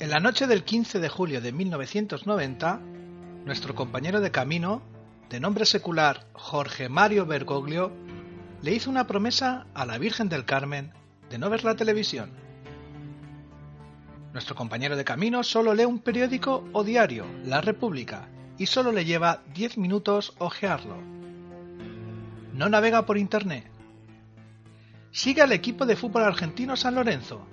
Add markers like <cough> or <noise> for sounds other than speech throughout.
En la noche del 15 de julio de 1990, nuestro compañero de camino, de nombre secular Jorge Mario Bergoglio, le hizo una promesa a la Virgen del Carmen de no ver la televisión. Nuestro compañero de camino solo lee un periódico o diario, La República, y solo le lleva 10 minutos ojearlo. No navega por internet. Sigue al equipo de fútbol argentino San Lorenzo,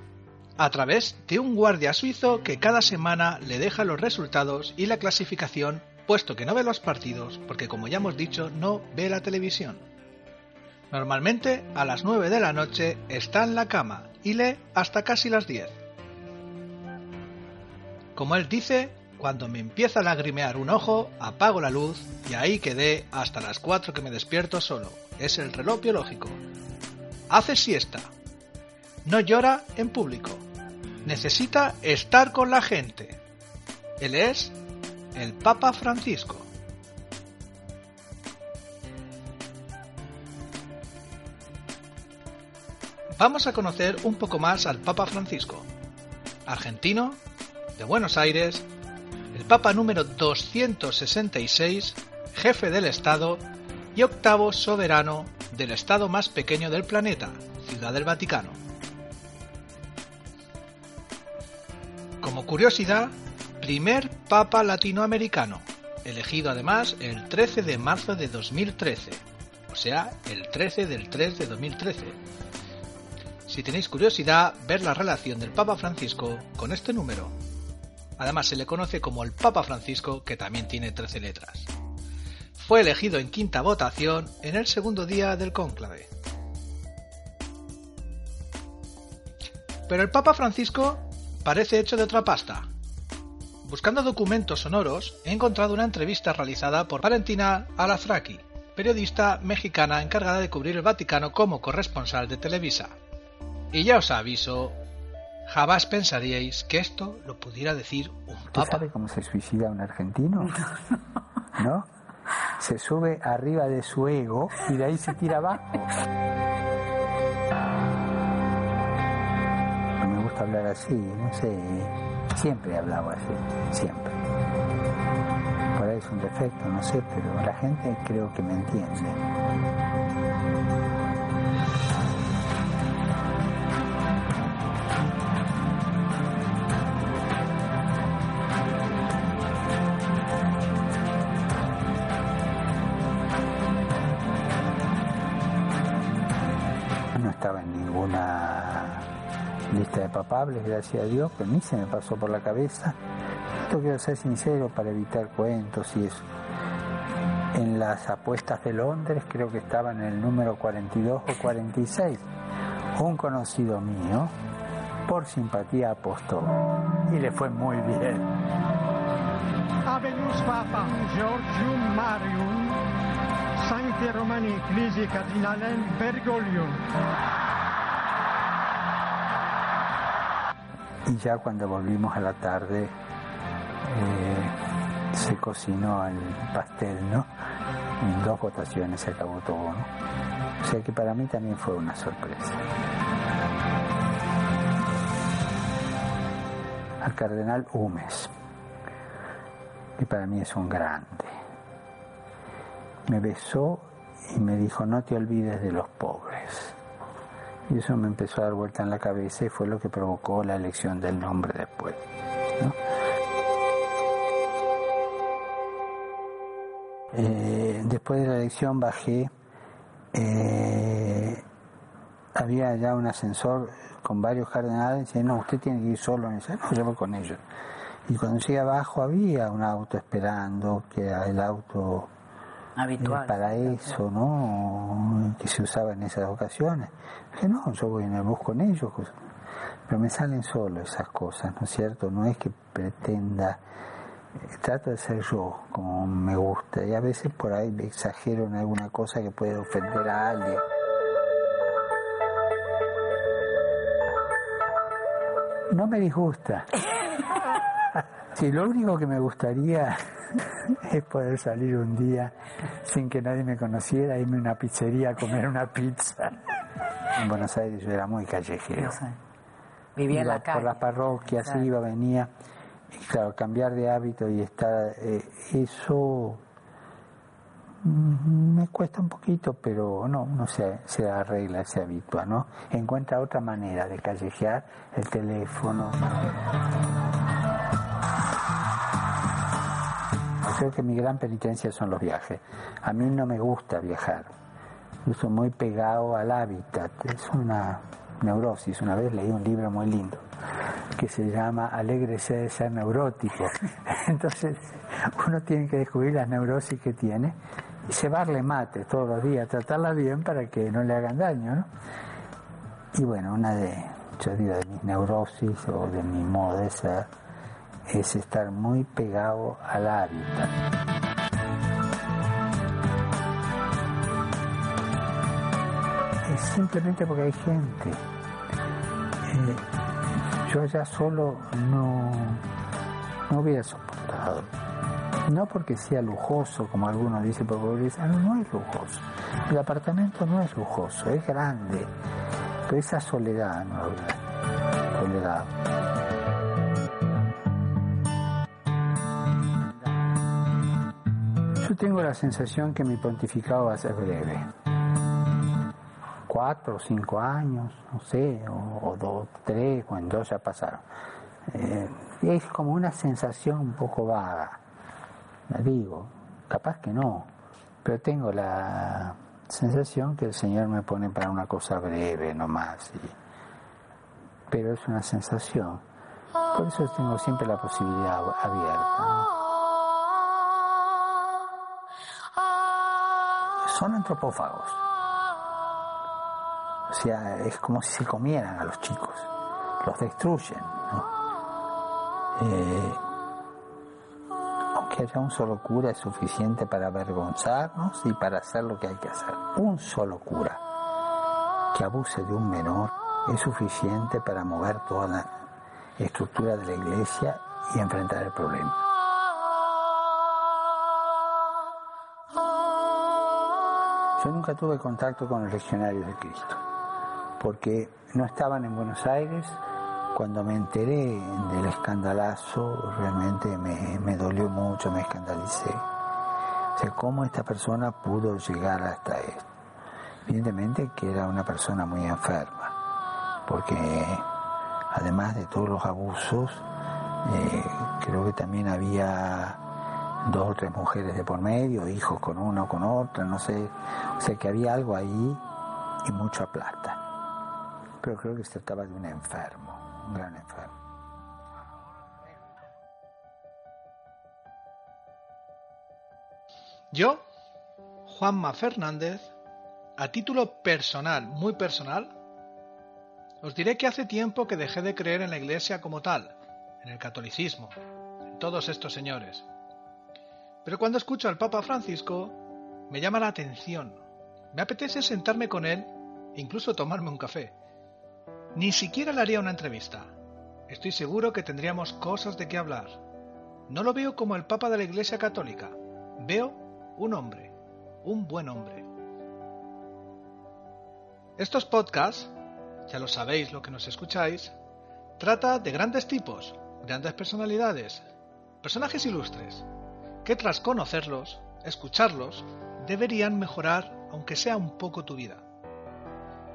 a través de un guardia suizo que cada semana le deja los resultados y la clasificación, puesto que no ve los partidos, porque como ya hemos dicho, no ve la televisión. Normalmente a las 9 de la noche está en la cama y lee hasta casi las 10. Como él dice, cuando me empieza a lagrimear un ojo, apago la luz y ahí quedé hasta las 4 que me despierto solo. Es el reloj biológico. Hace siesta. No llora en público. Necesita estar con la gente. Él es el Papa Francisco. Vamos a conocer un poco más al Papa Francisco. Argentino, de Buenos Aires, el Papa número 266, jefe del Estado y octavo soberano del Estado más pequeño del planeta, Ciudad del Vaticano. Curiosidad, primer Papa latinoamericano, elegido además el 13 de marzo de 2013, o sea, el 13 del 3 de 2013. Si tenéis curiosidad, ver la relación del Papa Francisco con este número. Además se le conoce como el Papa Francisco, que también tiene 13 letras. Fue elegido en quinta votación en el segundo día del cónclave. Pero el Papa Francisco parece hecho de otra pasta. Buscando documentos sonoros, he encontrado una entrevista realizada por Valentina Alazraqui, periodista mexicana encargada de cubrir el Vaticano como corresponsal de Televisa. Y ya os aviso, jamás pensaríais que esto lo pudiera decir un papa. sabe cómo se suicida un argentino? ¿No? Se sube arriba de su ego y de ahí se tira abajo. Hablar así, no sé. Siempre he hablado así, siempre. Por ahí es un defecto, no sé, pero la gente creo que me entiende. Gracias a Dios, pero ni se me pasó por la cabeza. Esto quiero ser sincero para evitar cuentos y eso. En las apuestas de Londres creo que estaba en el número 42 o 46. Un conocido mío, por simpatía, apostó y le fue muy bien. Habemus Papa Georgium Marium Sancti Romani Ecclesi Cardinalem Bergoglio Y ya cuando volvimos a la tarde eh, se cocinó el pastel, ¿no? En dos votaciones se acabó todo, ¿no? O sea que para mí también fue una sorpresa. Al cardenal Humes, que para mí es un grande. Me besó y me dijo, no te olvides de los pobres. Y eso me empezó a dar vuelta en la cabeza y fue lo que provocó la elección del nombre después. Eh, después de la elección bajé, eh, había ya un ascensor con varios cardenales, y no, usted tiene que ir solo, y dice, no, yo voy con ellos. Y cuando llegué abajo había un auto esperando, que el auto Habitual. eh, para eso, ¿no? Que se usaba en esas ocasiones. Dije, no, yo voy en el bus con ellos. pues". Pero me salen solo esas cosas, ¿no es cierto? No es que pretenda, eh, trato de ser yo como me gusta. Y a veces por ahí me exagero en alguna cosa que puede ofender a alguien. No me disgusta. <laughs> Si lo único que me gustaría <laughs> es poder salir un día sin que nadie me conociera, irme a una pizzería a comer una pizza. <laughs> En Buenos Aires yo era muy callejero. Vivía en la calle. por las parroquias, Claro. iba, venía. Y claro, cambiar de hábito y estar, eh, eso mm, me cuesta un poquito, pero no, uno se, se arregla, se habitúa, ¿no? Encuentra otra manera de callejear el teléfono. Creo que mi gran penitencia son los viajes. A mí no me gusta viajar. Yo soy muy pegado al hábitat. Es una neurosis. Una vez leí un libro muy lindo que se llama Alégrese de ser neurótico. <laughs> Entonces, uno tiene que descubrir las neurosis que tiene y cebarle mate todos los días, tratarla bien para que no le hagan daño, ¿no? Y bueno, una de, yo digo, de mis neurosis o de mi modo de ser es estar muy pegado al hábitat. Es simplemente porque hay gente. Eh, yo ya solo no, no hubiera soportado. No porque sea lujoso, como algunos dicen, porque dicen, "Ah, no, es lujoso. El apartamento no es lujoso, es grande. Pero esa soledad no lo hubiera Yo tengo la sensación que mi pontificado va a ser breve. Cuatro o cinco años, no sé, o, dos, tres, o en dos ya pasaron. Eh, es como una sensación un poco vaga. Me digo, capaz que no, pero tengo la sensación que el Señor me pone para una cosa breve nomás. y- pero es una sensación. Por eso tengo siempre la posibilidad abierta. Son antropófagos. O sea, es como si se comieran a los chicos, los destruyen. Eh, aunque haya un solo cura es suficiente para avergonzarnos y para hacer lo que hay que hacer. Un solo cura que abuse de un menor es suficiente para mover toda la estructura de la iglesia y enfrentar el problema. Yo nunca tuve contacto con los legionarios de Cristo, porque no estaban en Buenos Aires. Cuando me enteré del escandalazo, realmente me, me dolió mucho, me escandalicé. O sea, cómo esta persona pudo llegar hasta esto. Evidentemente que era una persona muy enferma, porque además de todos los abusos, eh, creo que también había dos o tres mujeres de por medio, hijos con una o con otra, no sé. O sea que había algo ahí y mucha plata. Pero creo que se trataba de un enfermo, un gran enfermo. Yo, Juanma Fernández, a título personal, muy personal, os diré que hace tiempo que dejé de creer en la Iglesia como tal, en el catolicismo, en todos estos señores. Pero cuando escucho al Papa Francisco, me llama la atención. Me apetece sentarme con él incluso tomarme un café. Ni siquiera le haría una entrevista. Estoy seguro que tendríamos cosas de qué hablar. No lo veo como el Papa de la Iglesia Católica. Veo un hombre, un buen hombre. Estos podcasts, ya lo sabéis lo que nos escucháis, trata de grandes tipos, grandes personalidades, personajes ilustres, que tras conocerlos, escucharlos, deberían mejorar aunque sea un poco tu vida.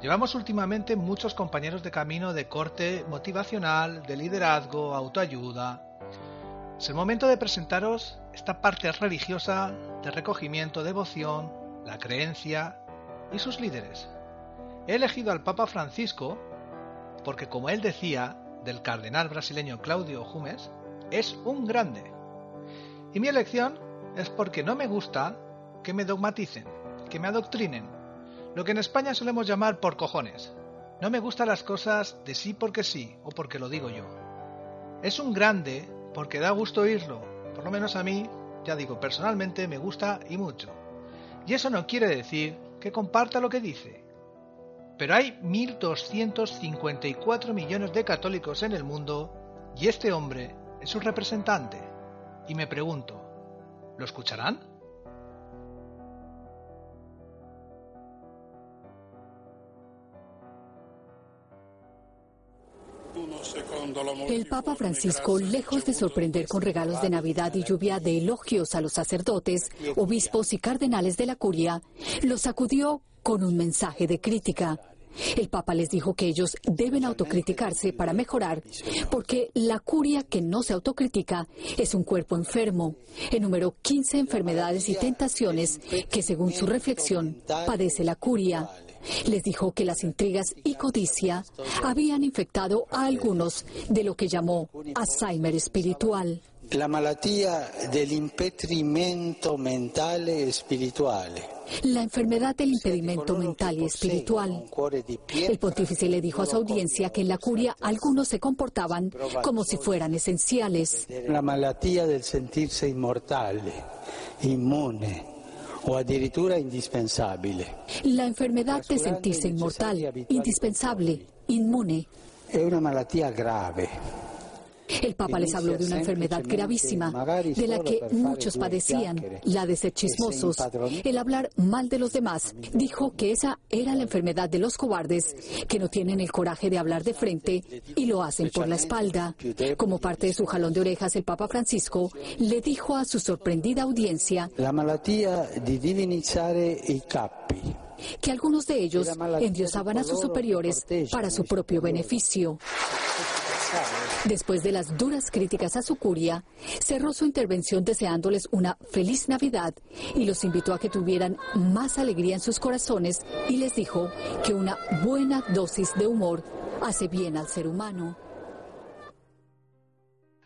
Llevamos últimamente muchos compañeros de camino de corte motivacional, de liderazgo, autoayuda. Es el momento de presentaros esta parte religiosa de recogimiento, devoción, la creencia y sus líderes. He elegido al Papa Francisco porque, como él decía del cardenal brasileño Claudio Jumes, es un grande. Y mi elección es porque no me gusta que me dogmaticen, que me adoctrinen, lo que en España solemos llamar por cojones. No me gustan las cosas de sí porque sí o porque lo digo yo. Es un grande porque da gusto oírlo, por lo menos a mí, ya digo, personalmente me gusta y mucho. Y eso no quiere decir que comparta lo que dice. Pero hay 1.254 millones de católicos en el mundo y este hombre es su representante. Y me pregunto, ¿lo escucharán? El Papa Francisco, lejos de sorprender con regalos de Navidad y lluvia de elogios a los sacerdotes, obispos y cardenales de la curia, los sacudió con un mensaje de crítica. El Papa les dijo que ellos deben autocriticarse para mejorar, porque la curia que no se autocritica es un cuerpo enfermo. Enumeró 15 enfermedades y tentaciones que, según su reflexión, padece la curia. Les dijo que las intrigas y codicia habían infectado a algunos de lo que llamó Alzheimer espiritual. La malattia dell'impedimento mentale e spirituale. La enfermedad del impedimento mental y espiritual. El pontífice le dijo a su audiencia que en la curia algunos se comportaban como si fueran esenciales. La malattia del sentirse inmortale, inmune, o addirittura indispensabile. La enfermedad de sentirse inmortal, indispensable, inmune. Es una malattia grave. El Papa les habló de una enfermedad gravísima, de la que muchos padecían, la de ser chismosos, el hablar mal de los demás. Dijo que esa era la enfermedad de los cobardes, que no tienen el coraje de hablar de frente y lo hacen por la espalda. Como parte de su jalón de orejas, el Papa Francisco le dijo a su sorprendida audiencia La malattia di divinizzare i capi. que algunos de ellos endiosaban a sus superiores para su propio beneficio. Después de las duras críticas a su curia, cerró su intervención deseándoles una feliz Navidad y los invitó a que tuvieran más alegría en sus corazones y les dijo que una buena dosis de humor hace bien al ser humano.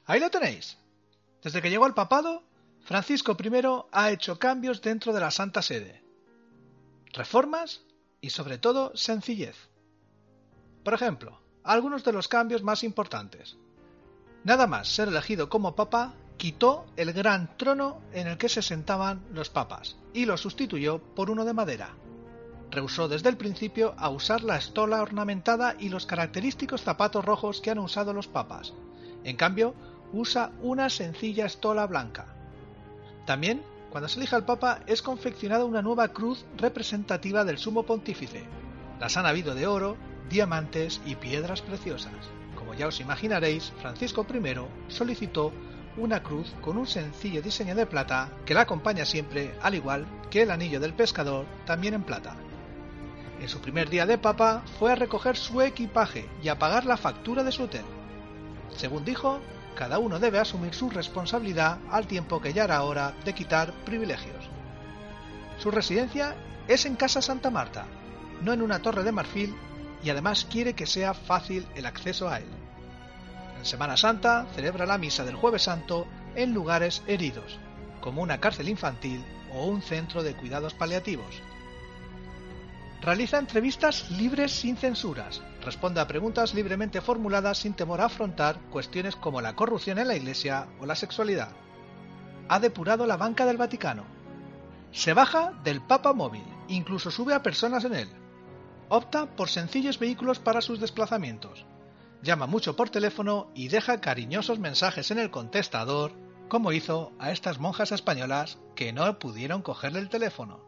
Ahí lo tenéis. Desde que llegó al papado, Francisco I ha hecho cambios dentro de la Santa Sede. Reformas y sobre todo sencillez. Por ejemplo, algunos de los cambios más importantes. Nada más ser elegido como papa, quitó el gran trono en el que se sentaban los papas y lo sustituyó por uno de madera. Rehusó desde el principio a usar la estola ornamentada y los característicos zapatos rojos que han usado los papas. En cambio, usa una sencilla estola blanca. También, cuando se elija al papa, es confeccionada una nueva cruz representativa del sumo pontífice. Las han habido de oro, diamantes y piedras preciosas. Ya os imaginaréis, Francisco I solicitó una cruz con un sencillo diseño de plata que la acompaña siempre, al igual que el anillo del pescador, también en plata. En su primer día de papa fue a recoger su equipaje y a pagar la factura de su hotel. Según dijo, cada uno debe asumir su responsabilidad al tiempo que ya era hora de quitar privilegios. Su residencia es en Casa Santa Marta, no en una torre de marfil y además quiere que sea fácil el acceso a él. Semana Santa celebra la misa del jueves santo en lugares heridos, como una cárcel infantil o un centro de cuidados paliativos. Realiza entrevistas libres sin censuras, responde a preguntas libremente formuladas sin temor a afrontar cuestiones como la corrupción en la Iglesia o la sexualidad. Ha depurado la banca del Vaticano. Se baja del Papa móvil, incluso sube a personas en él, Opta por sencillos vehículos para sus desplazamientos. Llama mucho por teléfono y deja cariñosos mensajes en el contestador, como hizo a estas monjas españolas que no pudieron cogerle el teléfono.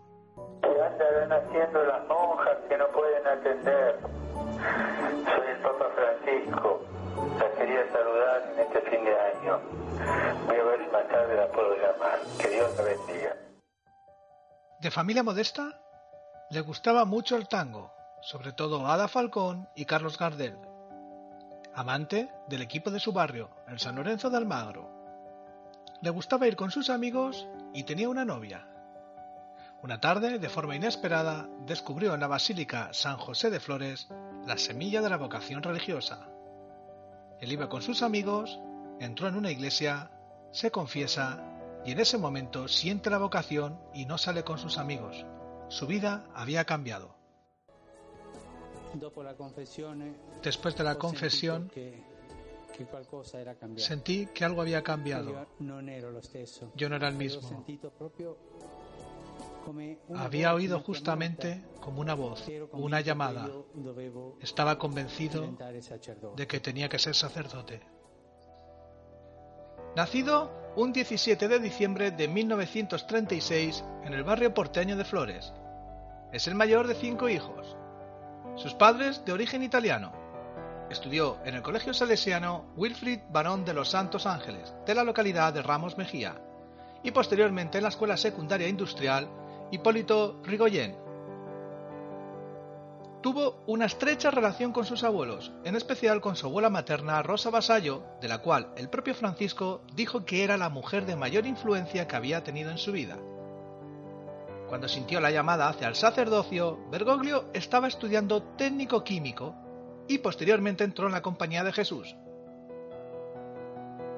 ¿Qué andarán haciendo las monjas que no pueden atender? Soy el Papa Francisco. Las quería saludar en este fin de año. Voy a ver si más tarde la puedo llamar. Que Dios la bendiga. De familia modesta, le gustaba mucho el tango, sobre todo Ada Falcón y Carlos Gardel. Amante del equipo de su barrio, el San Lorenzo de Almagro. Le gustaba ir con sus amigos y tenía una novia. Una tarde, de forma inesperada, descubrió en la Basílica San José de Flores la semilla de la vocación religiosa. Él iba con sus amigos, entró en una iglesia, se confiesa y en ese momento siente la vocación y no sale con sus amigos. Su vida había cambiado. Después de la confesión, sentí que algo había cambiado. Yo no era el mismo. Había oído justamente como una voz, una llamada. Estaba convencido de que tenía que ser sacerdote. Nacido un 17 de diciembre de 1936 en el barrio porteño de Flores. Es el mayor de cinco hijos sus padres de origen italiano. estudió en el Colegio Salesiano Wilfrid Barón de los Santos Ángeles, de la localidad de Ramos Mejía, y posteriormente en la Escuela Secundaria Industrial Hipólito Rigoyen. Tuvo una estrecha relación con sus abuelos, en especial con su abuela materna Rosa Vasallo, de la cual el propio Francisco dijo que era la mujer de mayor influencia que había tenido en su vida. Cuando sintió la llamada hacia el sacerdocio, Bergoglio estaba estudiando técnico químico y posteriormente entró en la Compañía de Jesús.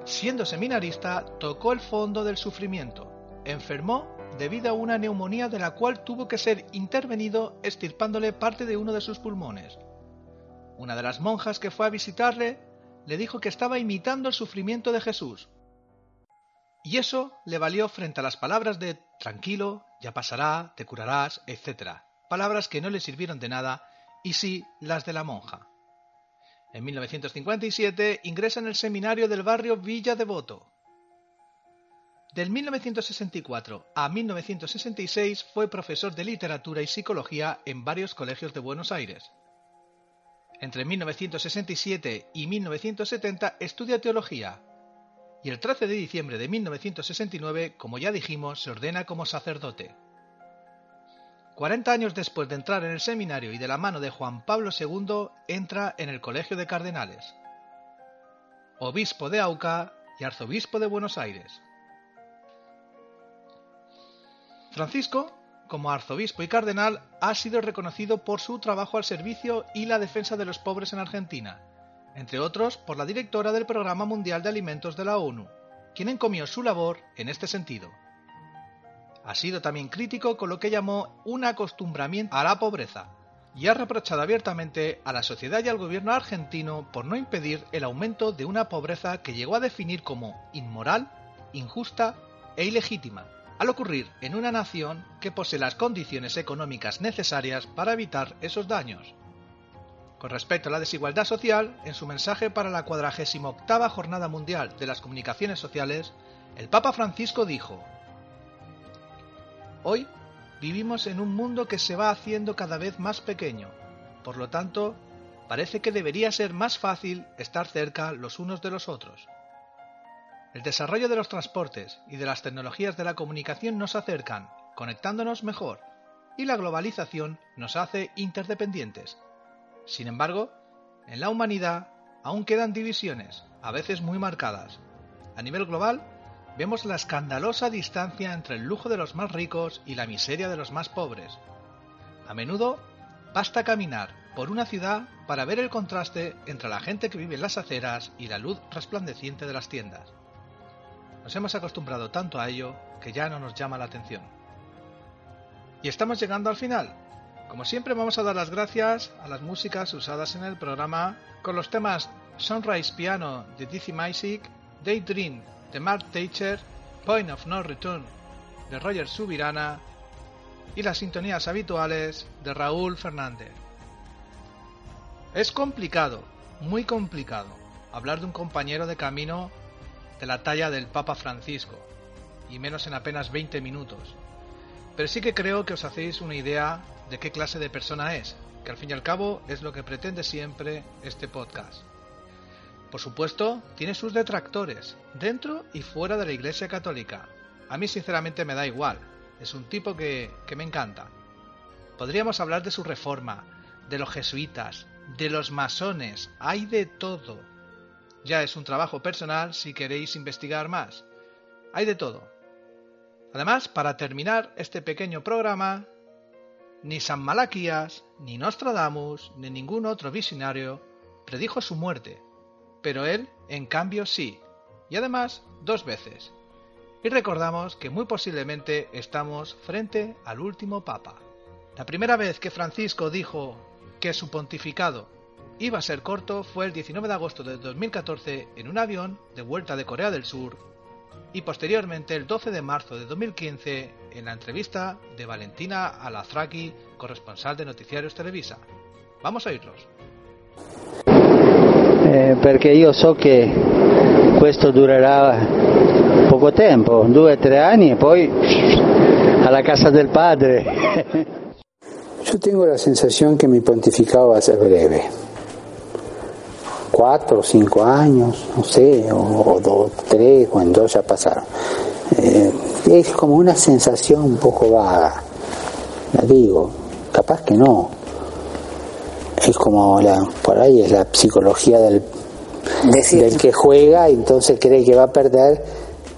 Siendo seminarista, tocó el fondo del sufrimiento, enfermó debido a una neumonía de la cual tuvo que ser intervenido estirpándole parte de uno de sus pulmones. Una de las monjas que fue a visitarle le dijo que estaba imitando el sufrimiento de Jesús. Y eso le valió frente a las palabras de tranquilo, ya pasará, te curarás, etc. Palabras que no le sirvieron de nada y sí las de la monja. En 1957 ingresa en el seminario del barrio Villa Devoto. Del 1964 a 1966 fue profesor de literatura y psicología en varios colegios de Buenos Aires. Entre 1967 y 1970 estudia teología y el 13 de diciembre de 1969, como ya dijimos, se ordena como sacerdote. 40 años después de entrar en el seminario y de la mano de Juan Pablo II, entra en el Colegio de Cardenales. Obispo de Auca y arzobispo de Buenos Aires. Francisco, como arzobispo y cardenal, ha sido reconocido por su trabajo al servicio y la defensa de los pobres en Argentina, entre otros por la directora del Programa Mundial de Alimentos de la ONU, quien encomió su labor en este sentido. Ha sido también crítico con lo que llamó un acostumbramiento a la pobreza, y ha reprochado abiertamente a la sociedad y al gobierno argentino por no impedir el aumento de una pobreza que llegó a definir como inmoral, injusta e ilegítima, al ocurrir en una nación que posee las condiciones económicas necesarias para evitar esos daños. Con respecto a la desigualdad social, en su mensaje para la 48 Jornada Mundial de las Comunicaciones Sociales, el Papa Francisco dijo, Hoy vivimos en un mundo que se va haciendo cada vez más pequeño, por lo tanto, parece que debería ser más fácil estar cerca los unos de los otros. El desarrollo de los transportes y de las tecnologías de la comunicación nos acercan, conectándonos mejor, y la globalización nos hace interdependientes. Sin embargo, en la humanidad aún quedan divisiones, a veces muy marcadas. A nivel global, vemos la escandalosa distancia entre el lujo de los más ricos y la miseria de los más pobres. A menudo, basta caminar por una ciudad para ver el contraste entre la gente que vive en las aceras y la luz resplandeciente de las tiendas. Nos hemos acostumbrado tanto a ello que ya no nos llama la atención. Y estamos llegando al final. Como siempre vamos a dar las gracias a las músicas usadas en el programa con los temas Sunrise Piano de Dizzy Maisic, Daydream de Mark Teicher, Point of No Return de Roger Subirana y las sintonías habituales de Raúl Fernández. Es complicado, muy complicado, hablar de un compañero de camino de la talla del Papa Francisco, y menos en apenas 20 minutos. Pero sí que creo que os hacéis una idea de qué clase de persona es, que al fin y al cabo es lo que pretende siempre este podcast. Por supuesto, tiene sus detractores, dentro y fuera de la Iglesia Católica. A mí sinceramente me da igual, es un tipo que, que me encanta. Podríamos hablar de su reforma, de los jesuitas, de los masones, hay de todo. Ya es un trabajo personal si queréis investigar más. Hay de todo. Además, para terminar este pequeño programa, ni San Malaquías, ni Nostradamus, ni ningún otro visionario predijo su muerte, pero él, en cambio, sí, y además dos veces. Y recordamos que muy posiblemente estamos frente al último Papa. La primera vez que Francisco dijo que su pontificado iba a ser corto fue el 19 de agosto de 2014 en un avión de vuelta de Corea del Sur y posteriormente el 12 de marzo de 2015 en la entrevista de Valentina Alazraki, corresponsal de Noticiarios Televisa. Vamos a oírlos. Eh, perché io so che questo durerà poco tempo, due o tre anni e poi alla casa del padre. Yo tengo la sensación que mi pontificado va a ser breve. Cuatro o cinco años, no sé, o, dos, tres, o en dos ya pasaron. Eh, es como una sensación un poco vaga, la digo, capaz que no. Es como la, por ahí es la psicología del, del que juega y entonces cree que va a perder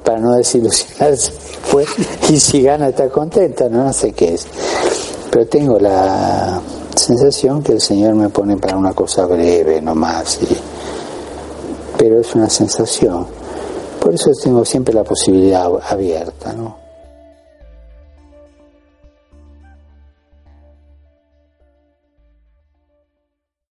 para no desilusionarse pues, <laughs> y si gana está contenta, no, no sé qué es. Pero tengo la sensación que el Señor me pone para una cosa breve nomás. Y, pero es una sensación. Por eso tengo siempre la posibilidad abierta, ¿no?